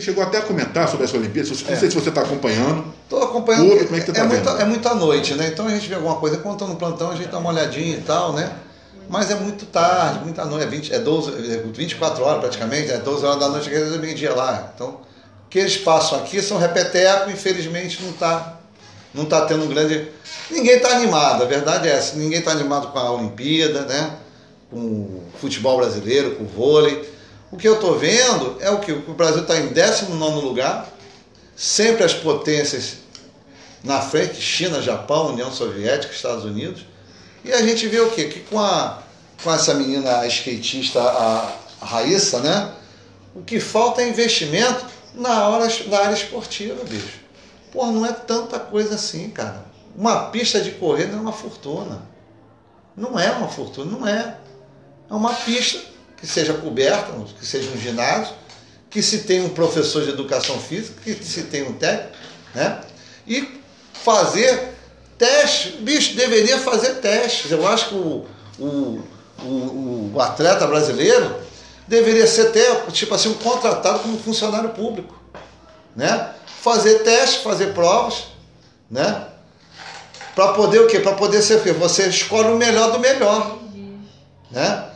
chegou até a comentar sobre essa Olimpíada. Não sei se você está acompanhando. Estou acompanhando. Público, como é que você tá é, vendo? muita, é muita noite, né? Então a gente vê alguma coisa. Quando estou no plantão, a gente dá uma olhadinha e tal, né? Mas é muito tarde, muita noite. É, 20, é 12, é 24 horas praticamente, é 12 horas da noite, é meio-dia lá. Então, o que eles passam aqui são repeteco, infelizmente não está não tá tendo um grande. Ninguém está animado, a verdade é essa. Ninguém está animado com a Olimpíada, né? Com o futebol brasileiro, com o vôlei. O que eu estou vendo é o que o Brasil está em 19 lugar, sempre as potências na frente, China, Japão, União Soviética, Estados Unidos. E a gente vê o quê? Que com, a, com essa menina skatista, a, Raíssa, né? O que falta é investimento na, hora, na área esportiva, bicho. Pô, não é tanta coisa assim, cara. Uma pista de não é uma fortuna. Não é uma fortuna, não é. É uma pista que seja coberta, que seja um ginásio, que se tenha um professor de educação física, que se tenha um técnico, né? E fazer testes. Bicho, deveria fazer testes. Eu acho que o, o, o, o atleta brasileiro deveria ser até, tipo assim, um contratado como funcionário público, né? Fazer testes, fazer provas, né? Para poder o quê? Para poder ser o quê? Você escolhe o melhor do melhor, né?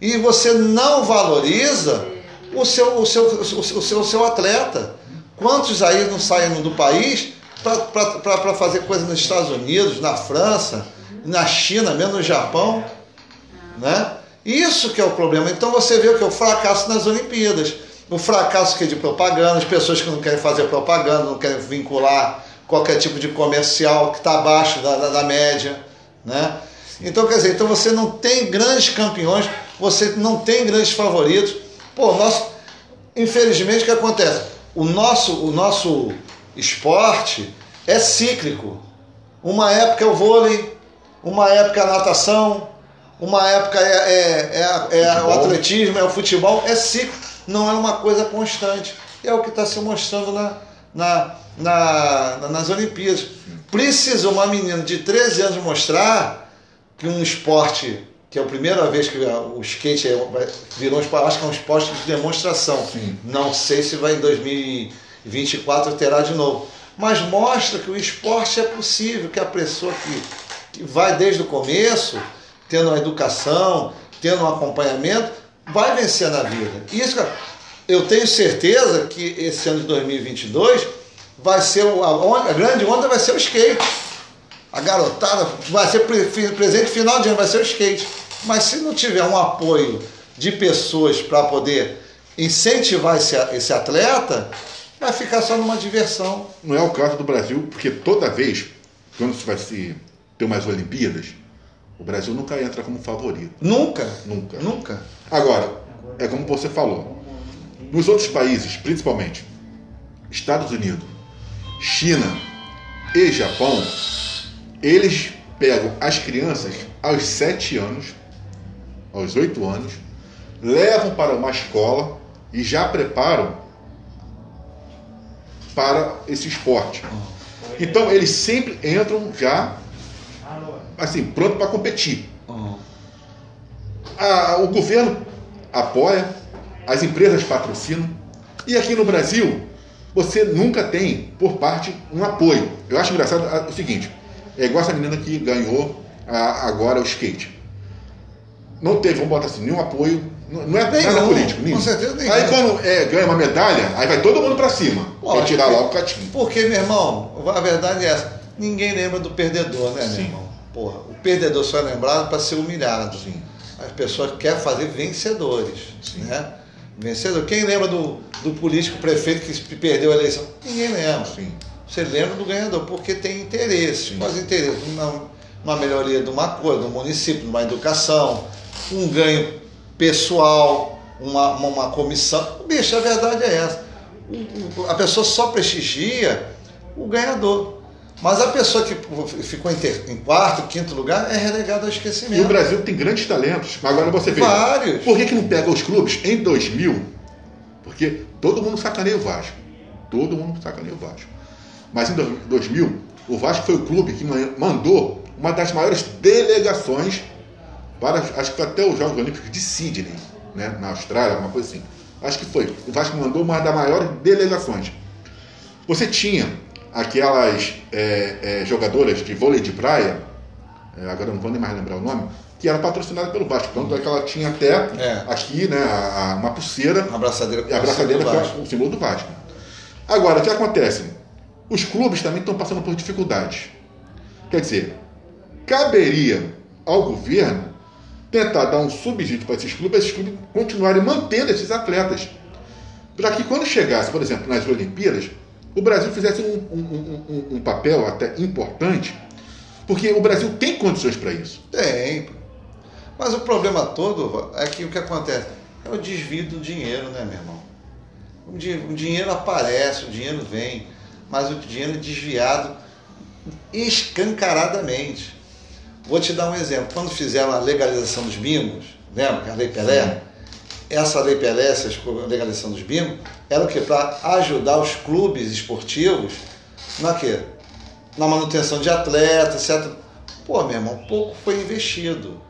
E você não valoriza o seu, o seu, o seu, o seu, o seu atleta. Quantos aí não saem do país para fazer coisa nos Estados Unidos, na França, na China, mesmo no Japão, né? Isso que é o problema. Então você vê que? O fracasso nas Olimpíadas. O fracasso que é de propaganda, as pessoas que não querem fazer propaganda, não querem vincular qualquer tipo de comercial que está abaixo da, da, da, média. Né? Então, quer dizer, então você não tem grandes campeões, você não tem grandes favoritos. Pô, nosso, infelizmente o que acontece? O nosso, o nosso esporte é cíclico. Uma época é o vôlei, uma época é a natação, uma época é, é, é, é o atletismo, é o futebol, é ciclo, não é uma coisa constante. É o que está se mostrando na, na, na, nas Olimpíadas. Precisa uma menina de 13 anos mostrar que um esporte, que é a primeira vez que o skate virou um esporte, acho que é um esporte de demonstração. Sim. Não sei se vai em 2024 terá de novo. Mas mostra que o esporte é possível, que a pessoa que, que vai desde o começo tendo uma educação, tendo um acompanhamento, vai vencer na vida. Isso, cara, eu tenho certeza que esse ano de 2022 vai ser a, onda, a grande onda vai ser o skate. A garotada vai ser presente final de ano vai ser o skate. Mas se não tiver um apoio de pessoas para poder incentivar esse, esse atleta, vai ficar só numa diversão. Não é o caso do Brasil, porque toda vez, quando se vai se ter umas Olimpíadas, o Brasil nunca entra como favorito. Nunca. Nunca. Nunca. Agora, é como você falou. Nos outros países, principalmente Estados Unidos, China e Japão, eles pegam as crianças aos 7 anos, aos 8 anos, levam para uma escola e já preparam para esse esporte. Então eles sempre entram já assim, pronto para competir. Uhum. A- o governo apoia, as empresas patrocinam, e aqui no Brasil você nunca tem por parte um apoio. Eu acho engraçado ah, o seguinte: é igual essa menina que ganhou ah, agora o skate. Não teve, vamos botar assim, nenhum apoio, não não é nada político, nenhum. com certeza nenhum. Aí quando é, ganha uma medalha, aí vai todo mundo para cima, Lógico. tirar lá o catinho. Porque, meu irmão, a verdade é essa. Ninguém lembra do perdedor, né, meu Sim. irmão? Porra, o perdedor só é lembrado para ser humilhado. Sim. As pessoas querem fazer vencedores. Sim. Né? Vencedor. Quem lembra do, do político prefeito que perdeu a eleição? Ninguém lembra. Sim. Você lembra do ganhador, porque tem interesse. Quais interesses? Uma, uma melhoria de uma coisa, do município, de uma educação, um ganho pessoal, uma, uma, uma comissão. Bicho, a verdade é essa. O- o- a pessoa só prestigia o ganhador. Mas a pessoa que ficou em, ter- em quarto, quinto lugar é relegada ao E esquecimento. o Brasil tem grandes talentos. Mas agora você vê. Vários. Por que, que não pega os clubes em 2000? Porque todo mundo sacaneia o Vasco. Todo mundo sacaneia o Vasco. Mas em dois- 2000, o Vasco foi o clube que ma- mandou uma das maiores delegações para, acho que até os Jogos Olímpicos de Sydney, né, na Austrália, alguma coisa assim. Acho que foi. O Vasco mandou uma das maiores delegações. Você tinha aquelas é, é, jogadoras de vôlei de praia, é, agora não vou nem mais lembrar o nome, que era patrocinada pelo Vasco. Tanto é que ela tinha até É. aqui né, a- a- uma pulseira Uma abraçadeira com a o braçadeira símbolo do Vasco. com o símbolo do Vasco. Agora, o que acontece? Os clubes também estão passando por dificuldades. Quer dizer, caberia ao governo tentar dar um subsídio para esses clubes, esses clubes continuarem mantendo esses atletas. Para que quando chegasse, por exemplo, nas Olimpíadas, o Brasil fizesse um, um- um- um- papel até importante, porque o Brasil tem condições para isso. Tem. Mas o problema todo é que o que acontece é o desvio do dinheiro, né, meu irmão? O dinheiro aparece, o dinheiro vem, mas o dinheiro é desviado escancaradamente. Vou te dar um exemplo. Quando fizeram a legalização dos bingos, lembra que a Lei Pelé? Essa Lei Pelé, essa legalização dos bingos, era o quê? Para ajudar os clubes esportivos na quê? Na manutenção de atletas, etc. Pô, meu irmão, pouco foi investido.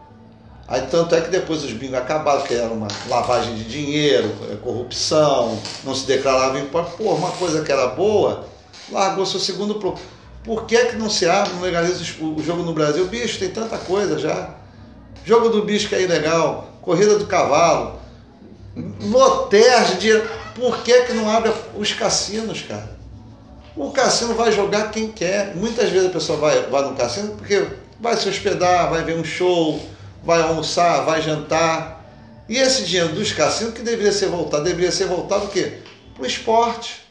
Aí tanto é que depois os bingos acabaram, que era uma lavagem de dinheiro, eh, corrupção, não se declarava imposto. Pô, uma coisa que era boa, largou seu segundo pro. Por que, que não se abre, não legaliza o jogo no Brasil? Bicho, tem tanta coisa já. Jogo do bicho que é ilegal, corrida do cavalo, lotérgia, dinheiro. Por que, que não abre os cassinos, cara? O cassino vai jogar quem quer. Muitas vezes a pessoa vai, vai no cassino porque vai se hospedar, vai ver um show, vai almoçar, vai jantar. E esse dinheiro dos cassinos que deveria ser voltado, deveria ser voltado o quê? Para o esporte,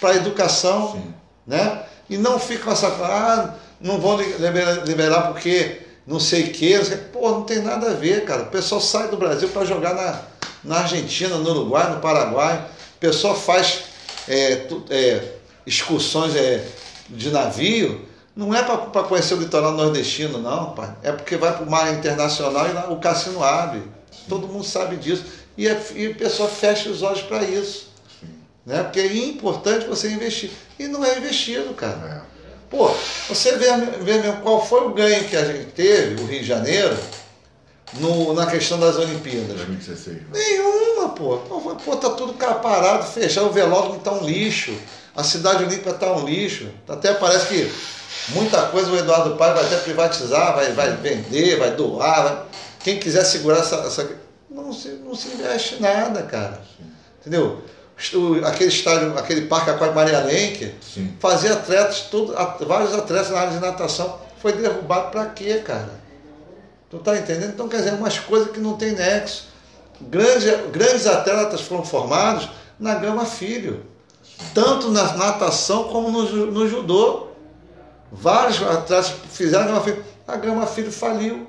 para a educação, Sim. Né? E não fica com essa ah, não li- liberar, liberar porque não sei o que, pô, não tem nada a ver, cara. O pessoal sai do Brasil para jogar na, na Argentina, no Uruguai, no Paraguai. O pessoal faz é, é, excursões é, de navio, não é para conhecer o litoral nordestino, não, pai. É porque vai para o mar internacional e lá o cassino abre. Todo mundo sabe disso. E, é- e o pessoal fecha os olhos para isso. Né? Porque é importante você investir. E não é investido, cara. É. Pô, você vê, vê mesmo qual foi o ganho que a gente teve, o Rio de Janeiro, no, na questão das Olimpíadas. 2016. né? Nenhuma, pô. Pô, tá tudo parado, fechado, o velódromo tá um lixo. A cidade olímpica tá um lixo. Até parece que muita coisa o Eduardo Paes vai até privatizar, vai, vai vender, vai doar. vai- Quem quiser segurar essa. essa- Não, se, não se investe nada, cara. Entendeu? O- aquele estádio, aquele parque aquático Maria Lenk, fazia atletas, tudo, vários atletas na área de natação. Foi derrubado pra quê, cara? Tu tá entendendo? Então, quer dizer, umas coisas que não tem nexo. Grandes, grandes atletas foram formados na Gama Filho, tanto na natação como no, no judô. Vários atletas fizeram a Gama Filho. A Gama Filho faliu.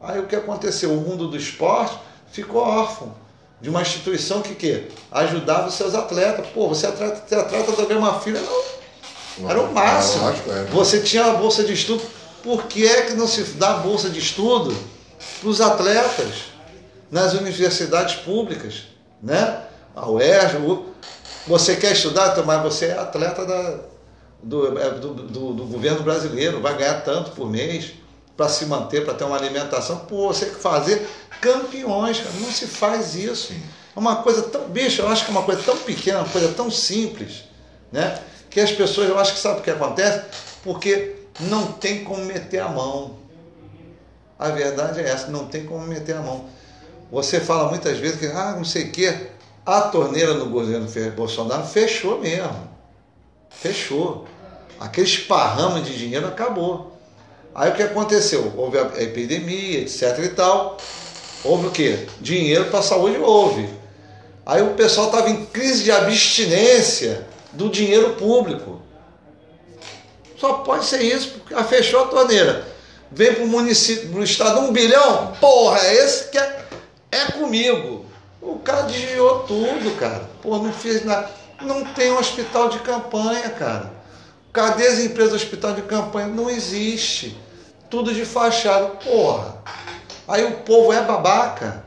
Aí o que aconteceu? O mundo do esporte ficou órfão de uma instituição que, que ajudava os seus atletas. Pô, você é atleta, atleta da Gama Filho, não, era o máximo. É. Você tinha a bolsa de estudo. Por que é que não se dá bolsa de estudo para os atletas nas universidades públicas? Né? A UERJ, o- você quer estudar, então, mas você é atleta da- do, é, do, do- do governo brasileiro, vai ganhar tanto por mês para se manter, para ter uma alimentação. Pô, você tem que fazer campeões, cara. não se faz isso. É uma coisa tão. Bicho, eu acho que é uma coisa tão pequena, uma coisa tão simples, né? Que as pessoas, eu acho que sabe o que acontece? Porque não tem como meter a mão. A verdade é essa, não tem como meter a mão. Você fala muitas vezes que, ah, não sei o quê, a torneira no governo Bolsonaro fechou mesmo. Fechou. Aquele esparramo de dinheiro acabou. Aí o que aconteceu? Houve a epidemia, etc e tal. Houve o quê? Dinheiro para saúde houve. Aí o pessoal estava em crise de abstinência do dinheiro público. Só pode ser isso, porque ah, fechou a torneira. Vem para o município, para o estado, um bilhão, porra, é esse que é, é comigo. O cara desviou tudo, cara. Pô, não fez nada. Não tem um hospital de campanha, cara. Cadê as empresas do hospital de campanha? Não existe. Tudo de fachada. Porra. Aí o povo é babaca.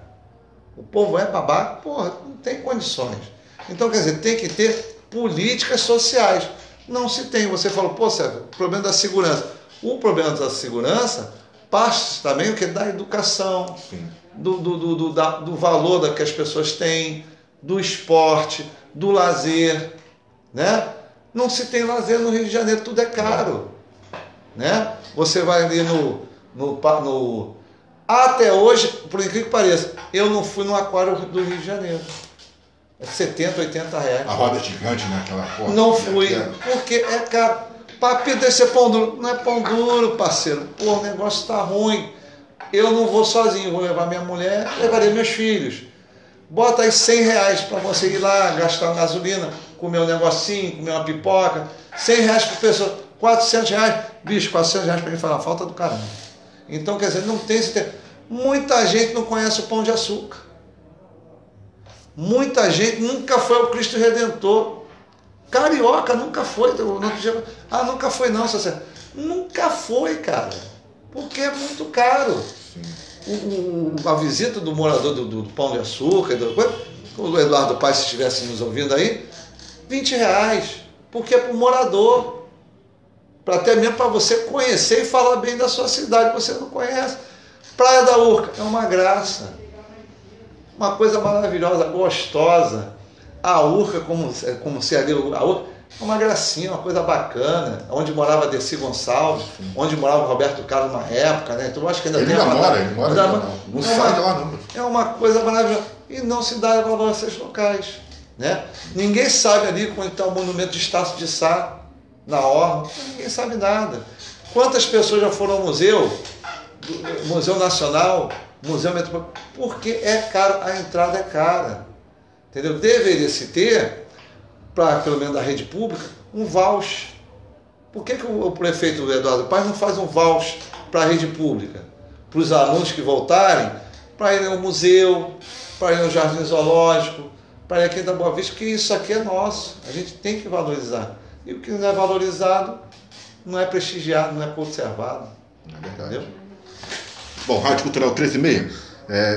O povo é babaca. Porra, não tem condições. Então, quer dizer, tem que ter políticas sociais. Não se tem. Você falou, pô, Sérgio, o problema da segurança. O problema da segurança parte também o que da educação, do, do, do, do, da- do valor da que as pessoas têm, do esporte, do lazer, né? Não se tem lazer no Rio de Janeiro, tudo é caro, né? Você vai ali no, no, no até hoje, por incrível que pareça, eu não fui no aquário do Rio de Janeiro. É 70, 80 reais. A roda gigante, né? Aquela porra. Não fui, porque é caro. Papito desse é pão duro. Não é pão duro, parceiro. Pô, o negócio tá ruim. Eu não vou sozinho, vou levar minha mulher, levarei meus filhos. Bota aí 100 reais para você ir lá, gastar gasolina, comer um negocinho, comer uma pipoca. 100 reais por pessoa, 400 reais. Bicho, 400 reais para mim falar falta do caramba. Então, quer dizer, não tem esse tempo. Muita gente não conhece o pão de açúcar. Muita gente nunca foi ao Cristo Redentor. Carioca nunca foi. Ah, nunca foi não, você Nunca foi, cara. Porque é muito caro. A visita do morador do, do, do Pão de Açúcar, do, o Eduardo Paes, se estivesse nos ouvindo aí, 20 reais. Porque é para o morador. Para até mesmo para você conhecer e falar bem da sua cidade, você não conhece. Praia da Urca é uma graça. Uma coisa maravilhosa, gostosa. A Urca, como, como se ali, a Urca, é uma gracinha, uma coisa bacana. Onde morava Desi Gonçalves, Sim. onde morava Roberto Carlos na época, né? Então acho que ainda ele tem ainda mora, ele mora, ainda, não, não é sai uma, de lá não. É uma coisa maravilhosa. E não se dá valor a esses locais. Né? Ninguém sabe ali onde está o monumento de Estácio de Sá, na Orla. Ninguém sabe nada. Quantas pessoas já foram ao museu, Museu Nacional, Museu Metropolitano? Porque é caro, a entrada é cara. Entendeu? Deveria se ter, para pelo menos da rede pública, um voucher. Por que, que o prefeito Eduardo Paz não faz um voucher para a rede pública? Para os alunos que voltarem, para ir ao museu, para ir ao Jardim Zoológico, para aqui da Boa Vista, porque isso aqui é nosso. A gente tem que valorizar. E o que não é valorizado não é prestigiado, não é conservado. É verdade. Entendeu? Bom, Rádio Cultural 13 e meia. É,